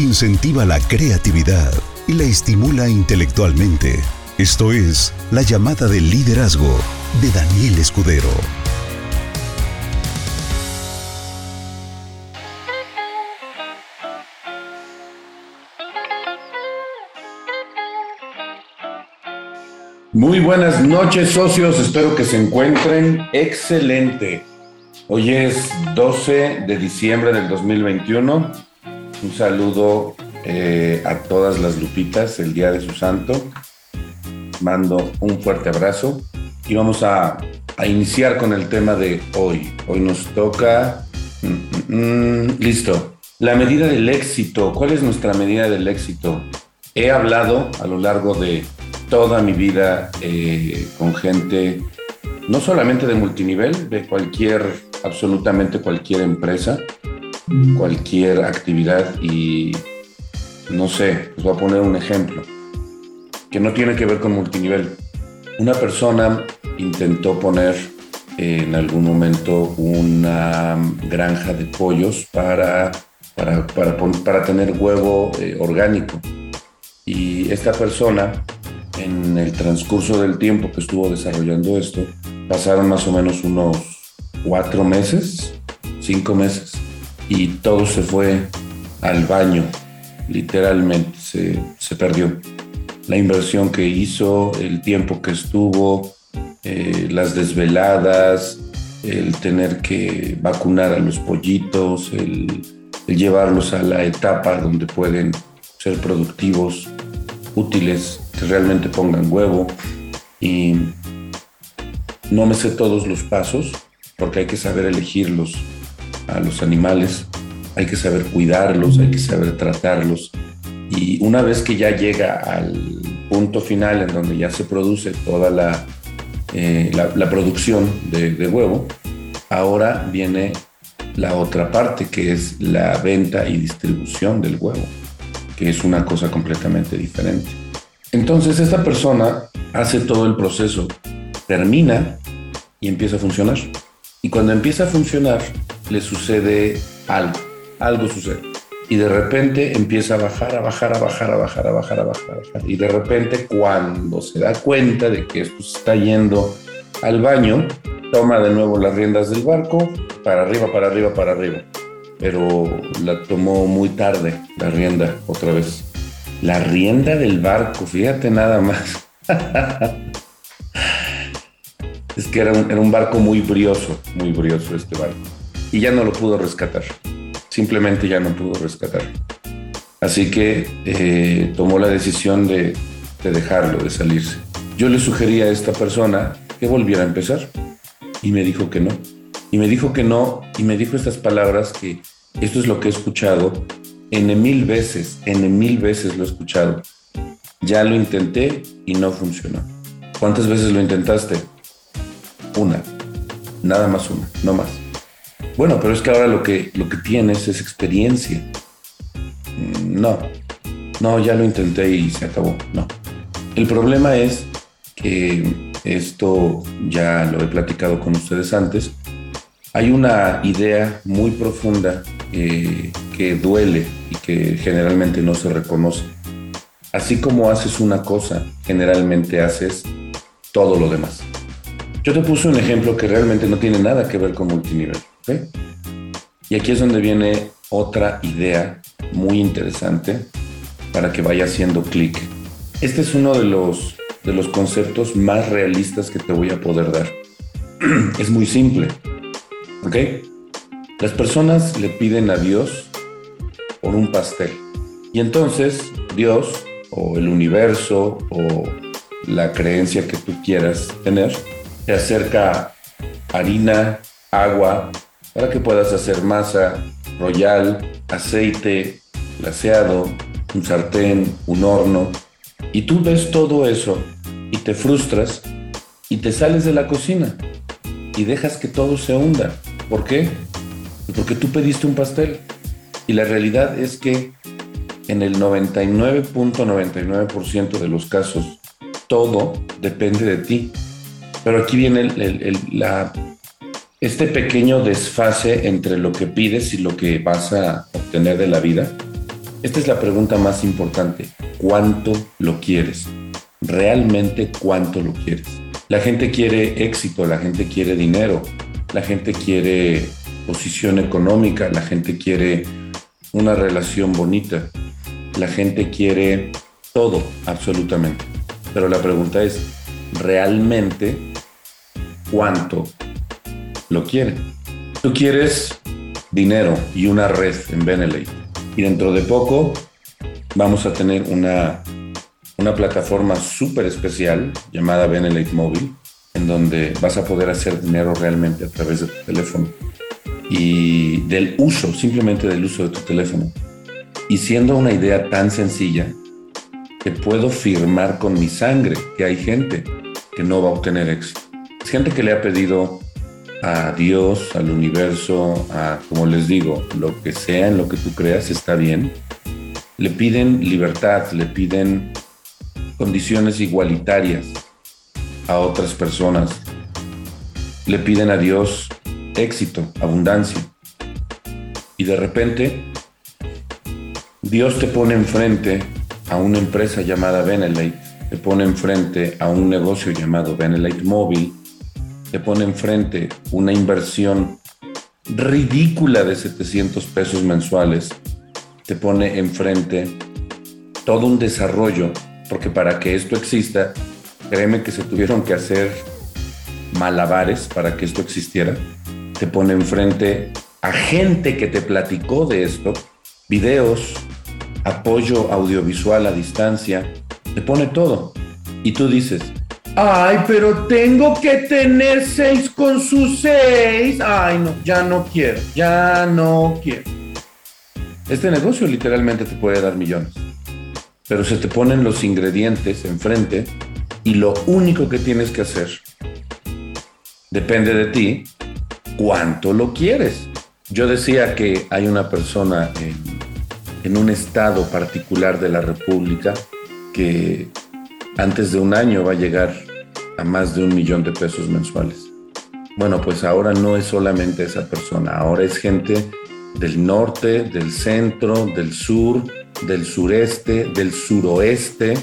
incentiva la creatividad y la estimula intelectualmente. Esto es La llamada del liderazgo de Daniel Escudero. Muy buenas noches socios, espero que se encuentren excelente. Hoy es 12 de diciembre del 2021. Un saludo eh, a todas las lupitas el día de su santo. Mando un fuerte abrazo y vamos a, iniciar con el tema de hoy. Hoy nos toca... Mm, mm, mm, listo. La medida del éxito. ¿Cuál es nuestra medida del éxito? He hablado a lo largo de toda mi vida eh, con gente, no solamente de multinivel, de cualquier, absolutamente cualquier empresa, cualquier actividad y no sé, les voy a poner un ejemplo que no tiene que ver con multinivel. Una persona intentó poner en algún momento una granja de pollos para, para, para, tener huevo eh, orgánico. Y esta persona en el transcurso del tiempo que estuvo desarrollando esto, pasaron más o menos unos cuatro meses, cinco meses, y todo se fue al baño, literalmente se, perdió. La inversión que hizo, el tiempo que estuvo, eh, las desveladas, el tener que vacunar a los pollitos, el llevarlos a la etapa donde pueden ser productivos, útiles realmente pongan huevo y no me sé todos los pasos porque hay que saber elegirlos a los animales, hay que saber cuidarlos, hay que saber tratarlos y una vez que ya llega al punto final en donde ya se produce toda la, eh, la, producción de, de huevo, ahora viene la otra parte que es la venta y distribución del huevo, que es una cosa completamente diferente. Entonces esta persona hace todo el proceso, termina y empieza a funcionar. Y cuando empieza a funcionar, le sucede algo, algo sucede. Y de repente empieza a bajar, a bajar, a bajar, a bajar, a bajar, a bajar, a bajar. Y de repente cuando se da cuenta de que esto está yendo al baño, toma de nuevo las riendas del barco, para arriba, para arriba, para arriba. Pero la tomó muy tarde, la rienda, otra vez. La rienda del barco, fíjate nada más. es que era un, barco muy brioso, muy brioso este barco. Y ya no lo pudo rescatar. Simplemente ya no pudo rescatar. Así que eh, tomó la decisión de, de dejarlo, de salirse. Yo le sugerí a esta persona que volviera a empezar. Y me dijo que no. Y me dijo que no. Y me dijo estas palabras que esto es lo que he escuchado en mil veces, en mil veces lo he escuchado. Ya lo intenté y no funcionó. ¿Cuántas veces lo intentaste? Una. Nada más una, no más. Bueno, pero es que ahora lo que, lo que tienes es experiencia. Mm, no, no, ya lo intenté y se acabó. No. El problema es que esto ya lo he platicado con ustedes antes. Hay una idea muy profunda eh, que duele y que generalmente no se reconoce. Así como haces una cosa, generalmente haces todo lo demás. Yo te puse un ejemplo que realmente no tiene nada que ver con multinivel. Y aquí es donde viene otra idea muy interesante para que vaya haciendo clic. Este es uno de los, de los conceptos más realistas que te voy a poder dar. es muy simple. ¿Ok? Las personas le piden a Dios por un pastel. Y entonces Dios o el universo o la creencia que tú quieras tener te acerca harina, agua, para que puedas hacer masa, royal, aceite, glaseado, un sartén, un horno. Y tú ves todo eso y te frustras y te sales de la cocina y dejas que todo se hunda. ¿Por qué? Porque tú pediste un pastel. Y la realidad es que en el 99.99% de los casos, todo depende de ti. Pero aquí viene la, este pequeño desfase entre lo que pides y lo que vas a obtener de la vida. Esta es la pregunta más importante. ¿Cuánto lo quieres? ¿Realmente cuánto lo quieres? La gente quiere éxito, la gente quiere dinero, la gente quiere posición económica, la gente quiere una relación bonita, la gente quiere todo, absolutamente. Pero la pregunta es, ¿realmente cuánto lo quiere? Tú quieres dinero y una red en Beneley. Y dentro de poco vamos a tener una, una plataforma súper especial llamada Benelete Móvil, en donde vas a poder hacer dinero realmente a través de tu teléfono y del uso, simplemente del uso de tu teléfono. Y siendo una idea tan sencilla, que puedo firmar con mi sangre que hay gente que no va a obtener éxito. Es gente que le ha pedido a Dios, al universo, a, como les digo, lo que sea en lo que tú creas está bien. Le piden libertad, le piden condiciones igualitarias a otras personas. Le piden a Dios éxito, abundancia. Y de repente, Dios te pone enfrente a una empresa llamada Benelite, te pone enfrente a un negocio llamado Benelite Móvil, te pone enfrente una inversión ridícula de 700 pesos mensuales, te pone enfrente todo un desarrollo, porque para que esto exista, créeme que se tuvieron que hacer malabares para que esto existiera, te pone enfrente a gente que te platicó de esto, videos, apoyo audiovisual a distancia, te pone todo. Y tú dices, ay, pero tengo que tener seis con sus seis. Ay, no, ya no quiero, ya no quiero. Este negocio literalmente te puede dar millones, pero se te ponen los ingredientes enfrente y lo único que tienes que hacer depende de ti cuánto lo quieres. Yo decía que hay una persona en un estado particular de la República que antes de un año va a llegar a más de un millón de pesos mensuales. Bueno, pues ahora no es solamente esa persona, ahora es gente del norte, del centro, del sur, del sureste, del suroeste,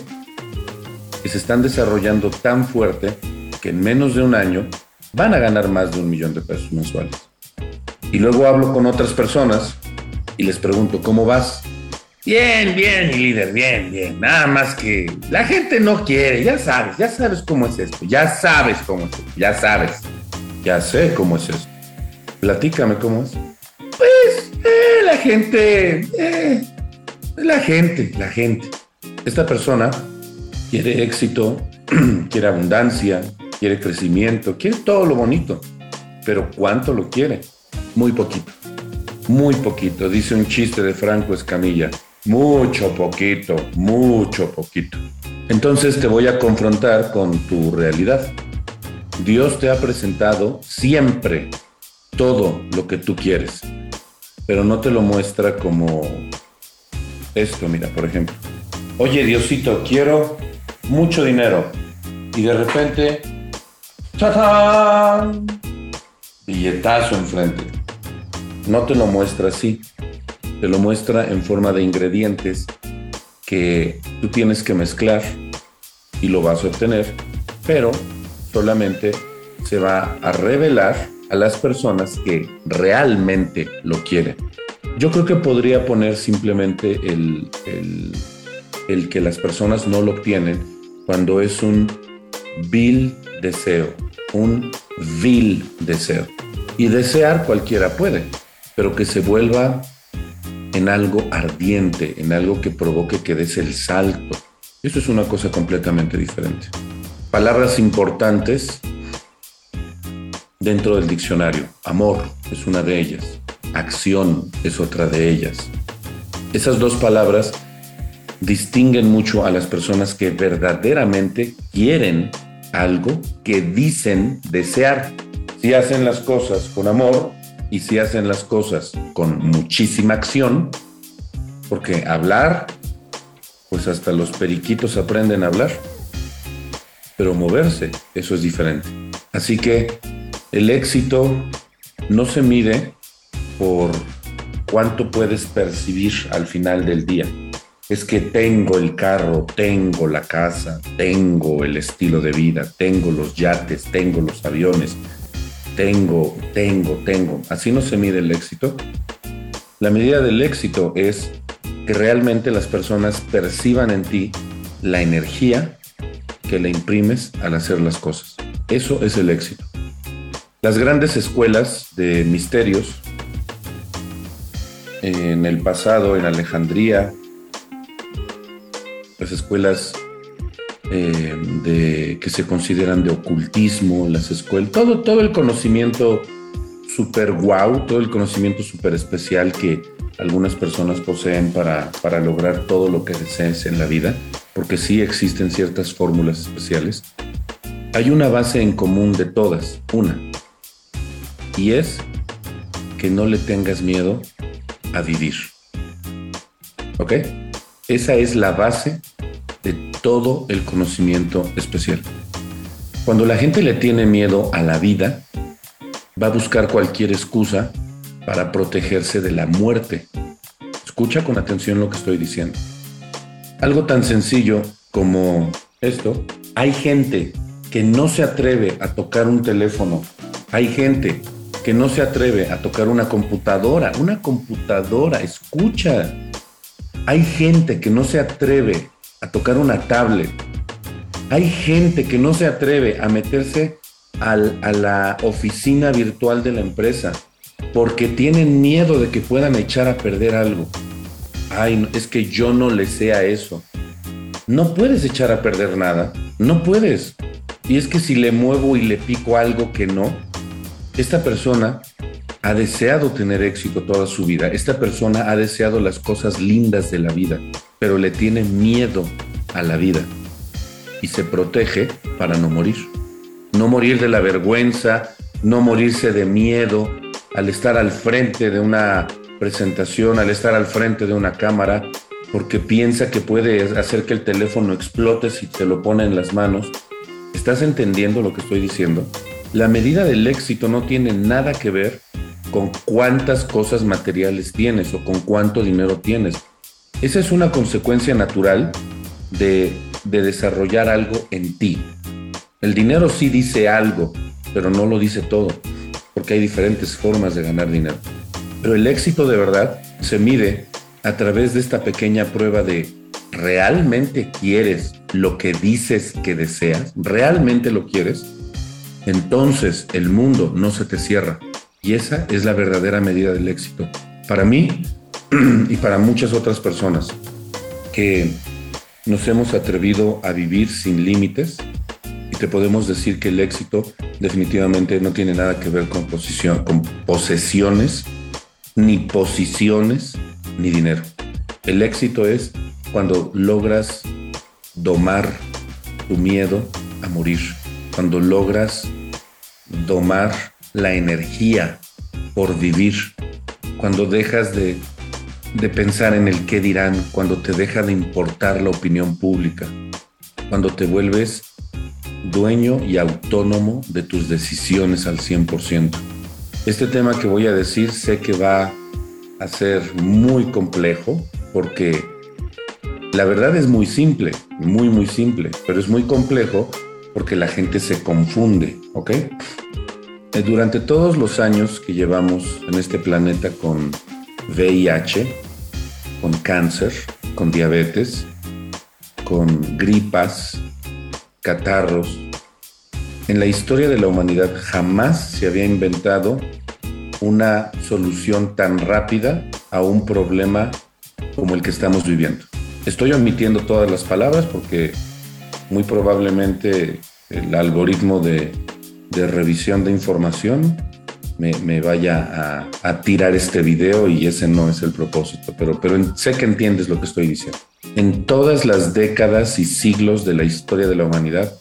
que se están desarrollando tan fuerte que en menos de un año van a ganar más de un millón de pesos mensuales. Y luego hablo con otras personas y les pregunto, ¿cómo vas? Bien, bien, líder, bien, bien. Nada más que la gente no quiere, ya sabes, ya sabes cómo es esto, ya sabes cómo es esto, ya sabes, ya sé cómo es esto. Platícame cómo es. Pues eh, la gente, eh, la gente, la gente. Esta persona quiere éxito, quiere abundancia, quiere crecimiento, quiere todo lo bonito, pero ¿cuánto lo quiere? Muy poquito muy poquito, dice un chiste de Franco Escamilla, mucho poquito, mucho poquito. Entonces te voy a confrontar con tu realidad. Dios te ha presentado siempre todo lo que tú quieres, pero no te lo muestra como esto, mira, por ejemplo. Oye, Diosito, quiero mucho dinero. Y de repente, ¡tatán! Billetazo enfrente no te lo muestra así, te lo muestra en forma de ingredientes que tú tienes que mezclar y lo vas a obtener, pero solamente se va a revelar a las personas que realmente lo quieren. Yo creo que podría poner simplemente el, el, que las personas no lo obtienen cuando es un vil deseo, un vil deseo. Y desear cualquiera puede pero que se vuelva en algo ardiente, en algo que provoque que des el salto. Eso es una cosa completamente diferente. Palabras importantes dentro del diccionario. Amor es una de ellas. Acción es otra de ellas. Esas dos palabras distinguen mucho a las personas que verdaderamente quieren algo que dicen desear. Si hacen las cosas con amor, y si hacen las cosas con muchísima acción, porque hablar, pues hasta los periquitos aprenden a hablar, pero moverse, eso es diferente. Así que el éxito no se mide por cuánto puedes percibir al final del día. Es que tengo el carro, tengo la casa, tengo el estilo de vida, tengo los yates, tengo los aviones, tengo, tengo, tengo. Así no se mide el éxito. La medida del éxito es que realmente las personas perciban en ti la energía que le imprimes al hacer las cosas. Eso es el éxito. Las grandes escuelas de misterios en el pasado, en Alejandría, las escuelas eh, de, que se consideran de ocultismo, las escuelas, todo, todo el conocimiento super wow, todo el conocimiento super especial que algunas personas poseen para, para lograr todo lo que desees en la vida, porque sí existen ciertas fórmulas especiales. Hay una base en común de todas, una, y es que no le tengas miedo a vivir. ¿Ok? Esa es la base todo el conocimiento especial. Cuando la gente le tiene miedo a la vida, va a buscar cualquier excusa para protegerse de la muerte. Escucha con atención lo que estoy diciendo. Algo tan sencillo como esto, hay gente que no se atreve a tocar un teléfono, hay gente que no se atreve a tocar una computadora, una computadora, escucha. Hay gente que no se atreve a tocar una tablet. Hay gente que no se atreve a meterse a la oficina virtual de la empresa porque tienen miedo de que puedan echar a perder algo. Ay, es que yo no le sé eso. No puedes echar a perder nada. No puedes. Y es que si le muevo y le pico algo que no, esta persona ha deseado tener éxito toda su vida. Esta persona ha deseado las cosas lindas de la vida, pero le tiene miedo a la vida y se protege para no morir. No morir de la vergüenza, no morirse de miedo al estar al frente de una presentación, al estar al frente de una cámara, porque piensa que puede hacer que el teléfono explote si te lo pone en las manos. ¿Estás entendiendo lo que estoy diciendo? La medida del éxito no tiene nada que ver con cuántas cosas materiales tienes o con cuánto dinero tienes. Esa es una consecuencia natural de, desarrollar algo en ti. El dinero sí dice algo, pero no lo dice todo, porque hay diferentes formas de ganar dinero. Pero el éxito de verdad se mide a través de esta pequeña prueba de ¿realmente quieres lo que dices que deseas? ¿Realmente lo quieres? entonces el mundo no se te cierra. Y esa es la verdadera medida del éxito. Para mí y para muchas otras personas que nos hemos atrevido a vivir sin límites, y te podemos decir que el éxito definitivamente no tiene nada que ver con, posición, con posesiones, ni posiciones, ni dinero. El éxito es cuando logras domar tu miedo a morir, cuando logras domar la energía por vivir, cuando dejas de, pensar en el qué dirán, cuando te deja de importar la opinión pública, cuando te vuelves dueño y autónomo de tus decisiones al 100%. Este tema que voy a decir sé que va a ser muy complejo porque la verdad es muy simple, muy, muy simple, pero es muy complejo porque la gente se confunde, ¿ok? Eh, durante todos los años que llevamos en este planeta con VIH, con cáncer, con diabetes, con gripas, catarros, en la historia de la humanidad jamás se había inventado una solución tan rápida a un problema como el que estamos viviendo. Estoy omitiendo todas las palabras porque muy probablemente el algoritmo de, revisión de información me, vaya a, tirar este video y ese no es el propósito, pero, pero sé que entiendes lo que estoy diciendo. En todas las décadas y siglos de la historia de la humanidad,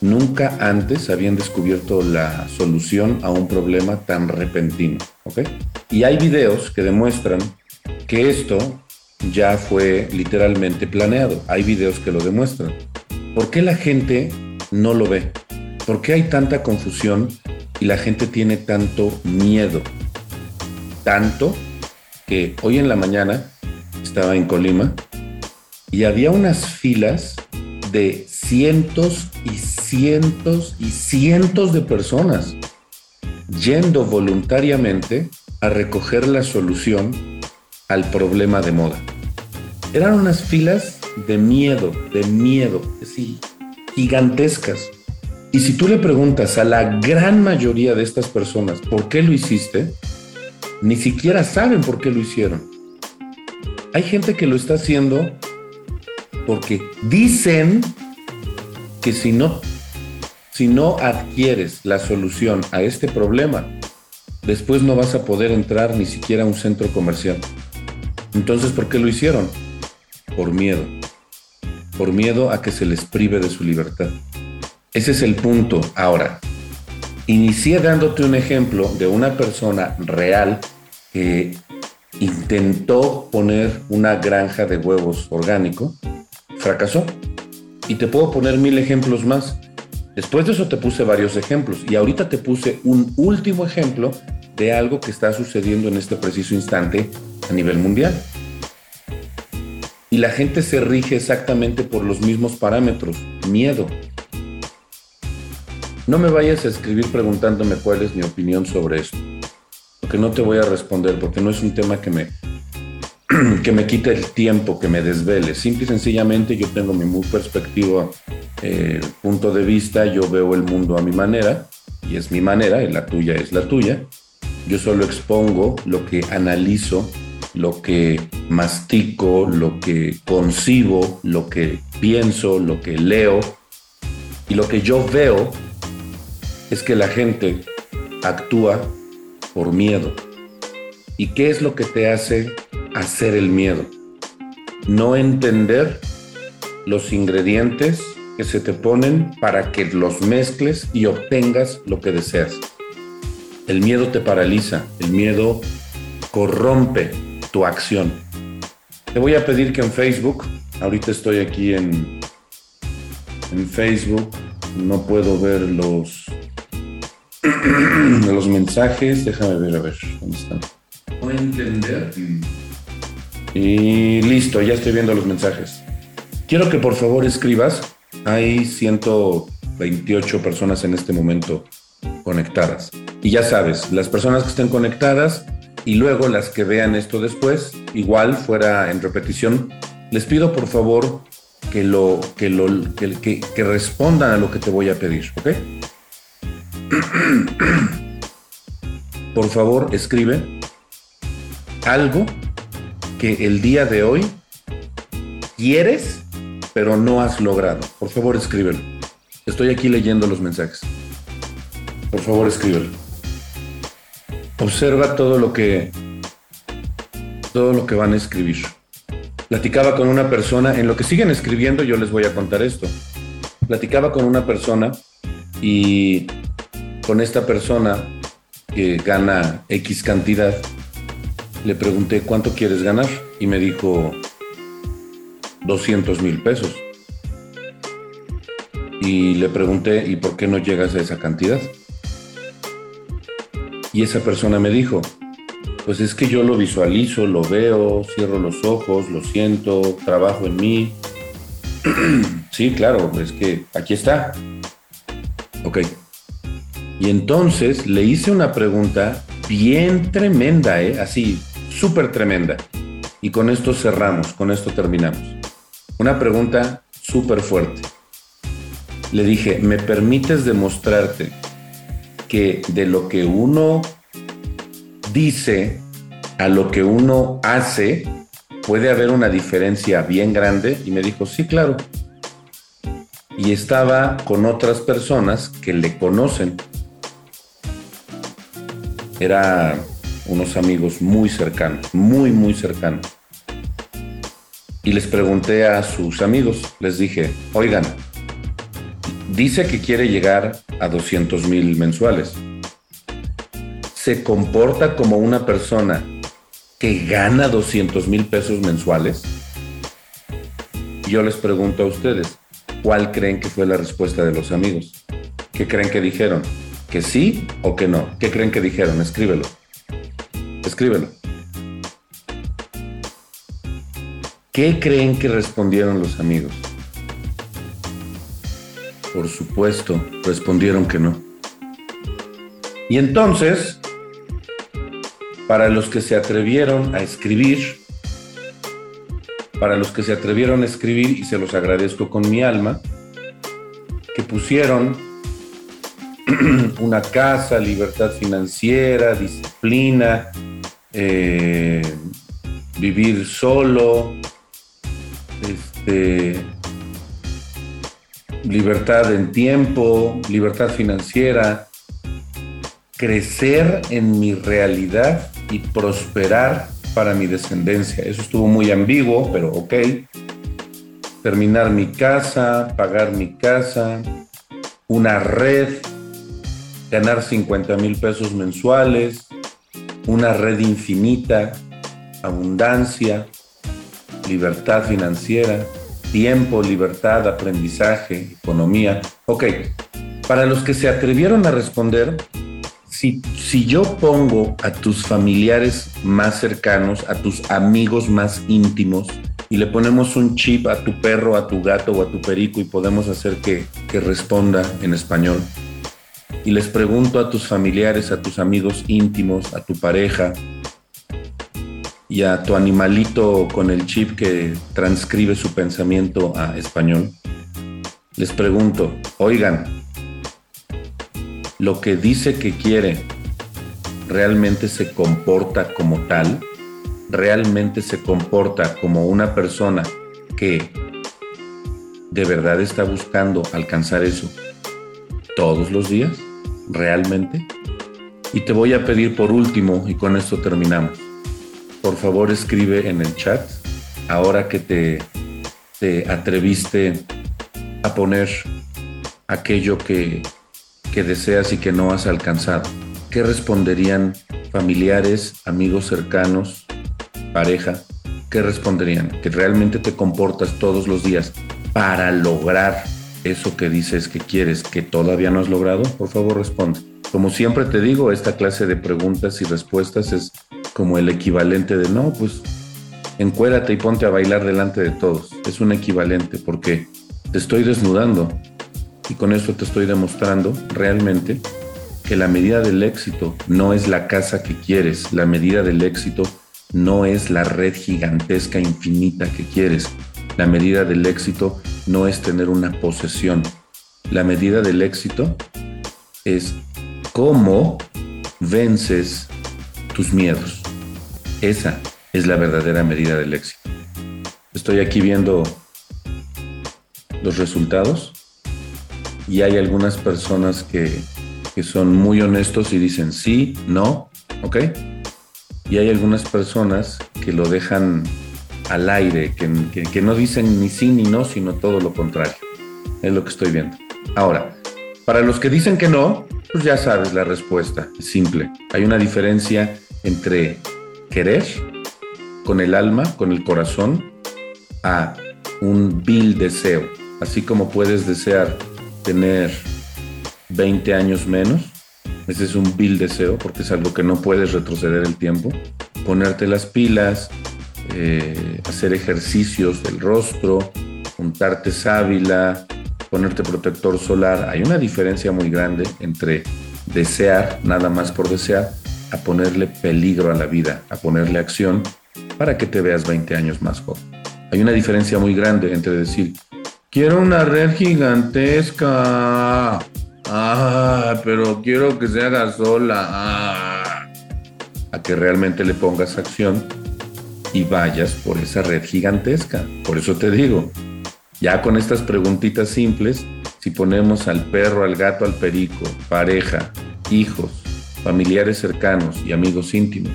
nunca antes habían descubierto la solución a un problema tan repentino. Y hay videos que demuestran que esto ya fue literalmente planeado. Hay videos que lo demuestran. ¿Por qué la gente no lo ve? ¿Por qué hay tanta confusión y la gente tiene tanto miedo? Tanto que hoy en la mañana estaba en Colima y había unas filas de cientos y cientos y cientos de personas yendo voluntariamente a recoger la solución al problema de moda. Eran unas filas de miedo, de miedo, sí, gigantescas. Y si tú le preguntas a la gran mayoría de estas personas por qué lo hiciste, ni siquiera saben por qué lo hicieron. Hay gente que lo está haciendo porque dicen que si no, si no adquieres la solución a este problema, después no vas a poder entrar ni siquiera a un centro comercial. Entonces, ¿por qué lo hicieron? Por miedo. Por miedo a que se les prive de su libertad. Ese es el punto. Ahora, inicié dándote un ejemplo de una persona real que intentó poner una granja de huevos orgánico, fracasó. Y te puedo poner mil ejemplos más. Después de eso te puse varios ejemplos y ahorita te puse un último ejemplo de algo que está sucediendo en este preciso instante a nivel mundial. Y la gente se rige exactamente por los mismos parámetros, miedo. No me vayas a escribir preguntándome cuál es mi opinión sobre esto, porque no te voy a responder, porque no es un tema que me, que me quite el tiempo, que me desvele. Simple y sencillamente yo tengo mi muy perspectiva, eh, punto de vista, yo veo el mundo a mi manera, y es mi manera, la tuya es la tuya. Yo solo expongo lo que analizo, lo que mastico, lo que concibo, lo que pienso, lo que leo, y lo que yo veo es que la gente actúa por miedo. ¿Y qué es lo que te hace hacer el miedo? No entender los ingredientes que se te ponen para que los mezcles y obtengas lo que deseas. El miedo te paraliza, el miedo corrompe tu acción. Te voy a pedir que en Facebook, ahorita estoy aquí en, en Facebook, no puedo ver los, los mensajes, déjame ver, a ver, ¿dónde están? No entender. Y listo, ya estoy viendo los mensajes. Quiero que por favor escribas. Hay 128 personas en este momento conectadas. Y ya sabes, las personas que estén conectadas y luego las que vean esto después, igual fuera en repetición, les pido por favor que, lo, que, lo, que, que respondan a lo que te voy a pedir, ¿ok? Por favor, escribe algo que el día de hoy quieres, pero no has logrado. Por favor, escríbelo. Estoy aquí leyendo los mensajes. Por favor, escríbelo. Observa todo lo que todo lo que van a escribir. Platicaba con una persona, en lo que siguen escribiendo yo les voy a contar esto. Platicaba con una persona y con esta persona que gana X cantidad, le pregunté cuánto quieres ganar y me dijo 200 mil pesos. Y le pregunté, ¿y por qué no llegas a esa cantidad? Y esa persona me dijo, pues es que yo lo visualizo, lo veo, cierro los ojos, lo siento, trabajo en mí. sí, claro, es que aquí está. Ok. Y entonces le hice una pregunta bien tremenda, ¿eh? así, súper tremenda. Y con esto cerramos, con esto terminamos. Una pregunta súper fuerte. Le dije, ¿me permites demostrarte que de lo que uno dice a lo que uno hace puede haber una diferencia bien grande? Y me dijo, sí, claro. Y estaba con otras personas que le conocen era unos amigos muy cercanos, muy, muy cercanos. Y les pregunté a sus amigos, les dije, oigan, dice que quiere llegar a 200 mil mensuales. ¿Se comporta como una persona que gana 200 mil pesos mensuales? yo les pregunto a ustedes, ¿cuál creen que fue la respuesta de los amigos? ¿Qué creen que dijeron? ¿Que sí o que no? ¿Qué creen que dijeron? Escríbelo. Escríbelo. ¿Qué creen que respondieron los amigos? Por supuesto, respondieron que no. Y entonces, para los que se atrevieron a escribir, para los que se atrevieron a escribir, y se los agradezco con mi alma, que pusieron una casa, libertad financiera, disciplina, eh, vivir solo, este, libertad en tiempo, libertad financiera, crecer en mi realidad y prosperar para mi descendencia. Eso estuvo muy ambiguo, pero ok. Terminar mi casa, pagar mi casa, una red, ganar 50 mil pesos mensuales, una red infinita, abundancia, libertad financiera, tiempo, libertad, aprendizaje, economía. Ok, para los que se atrevieron a responder, si, si, yo pongo a tus familiares más cercanos, a tus amigos más íntimos, y le ponemos un chip a tu perro, a tu gato o a tu perico y podemos hacer que, que responda en español, y les pregunto a tus familiares, a tus amigos íntimos, a tu pareja, y a tu animalito con el chip que transcribe su pensamiento a español, les pregunto, oigan, lo que dice que quiere realmente se comporta como tal, realmente se comporta como una persona que de verdad está buscando alcanzar eso todos los días, realmente. Y te voy a pedir por último, y con esto terminamos, por favor escribe en el chat, ahora que te, te atreviste a poner aquello que, que deseas y que no has alcanzado. ¿Qué responderían familiares, amigos cercanos, pareja? ¿Qué responderían? Que realmente te comportas todos los días para lograr eso que dices que quieres, que todavía no has logrado. Por favor, responde. Como siempre te digo, esta clase de preguntas y respuestas es como el equivalente de, no, pues encuérate y ponte a bailar delante de todos. Es un equivalente porque te estoy desnudando y con eso te estoy demostrando realmente que la medida del éxito no es la casa que quieres, la medida del éxito no es la red gigantesca infinita que quieres, la medida del éxito no es tener una posesión, la medida del éxito es cómo vences tus miedos. Esa es la verdadera medida del éxito. Estoy aquí viendo los resultados y hay algunas personas que, son muy honestos y dicen sí, no, ¿ok? Y hay algunas personas que lo dejan al aire, que, que no dicen ni sí ni no, sino todo lo contrario. Es lo que estoy viendo. Ahora, para los que dicen que no, pues ya sabes la respuesta, es simple. Hay una diferencia entre querer con el alma, con el corazón, a un vil deseo. Así como puedes desear tener 20 años menos, ese es un vil deseo porque es algo que no puedes retroceder el tiempo. Ponerte las pilas, eh, hacer ejercicios del rostro, untarte sábila, ponerte protector solar. Hay una diferencia muy grande entre desear, nada más por desear, a ponerle peligro a la vida, a ponerle acción para que te veas 20 años más joven. Hay una diferencia muy grande entre decir, quiero una red gigantesca, ah, pero quiero que se haga sola, ah", a que realmente le pongas acción y vayas por esa red gigantesca. Por eso te digo, ya con estas preguntitas simples, si ponemos al perro, al gato, al perico, pareja, hijos, familiares cercanos y amigos íntimos,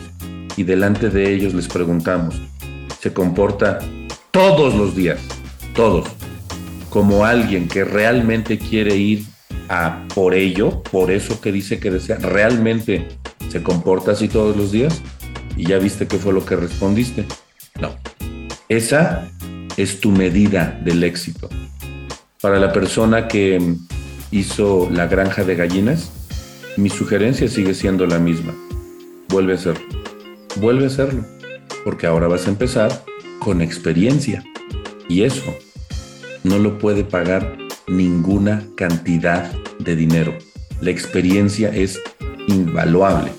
y delante de ellos les preguntamos, se comporta todos los días, todos, como alguien que realmente quiere ir a por ello, por eso que dice que desea, realmente se comporta así todos los días, y ya viste qué fue lo que respondiste. No, esa es tu medida del éxito. Para la persona que hizo la granja de gallinas, mi sugerencia sigue siendo la misma. Vuelve a hacerlo. Vuelve a hacerlo. Porque ahora vas a empezar con experiencia. Y eso no lo puede pagar ninguna cantidad de dinero. La experiencia es invaluable.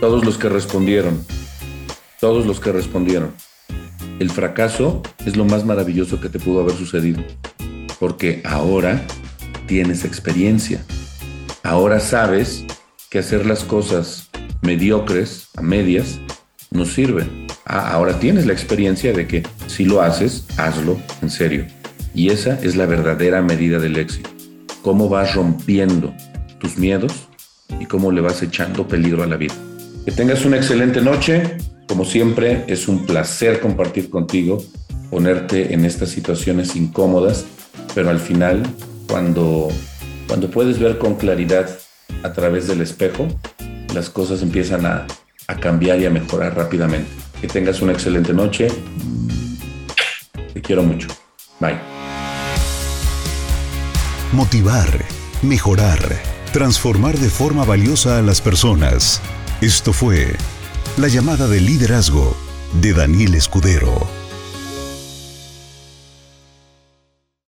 Todos los que respondieron, todos los que respondieron, el fracaso es lo más maravilloso que te pudo haber sucedido, porque ahora tienes experiencia. Ahora sabes que hacer las cosas mediocres, a medias, no sirven. Ah, ahora tienes la experiencia de que si lo haces, hazlo en serio. Y esa es la verdadera medida del éxito. Cómo vas rompiendo tus miedos y cómo le vas echando peligro a la vida. Que tengas una excelente noche. Como siempre, es un placer compartir contigo, ponerte en estas situaciones incómodas, pero al final, cuando, cuando puedes ver con claridad a través del espejo, las cosas empiezan a, a cambiar y a mejorar rápidamente. Que tengas una excelente noche. Te quiero mucho. Bye motivar, mejorar, transformar de forma valiosa a las personas. Esto fue La llamada de liderazgo de Daniel Escudero.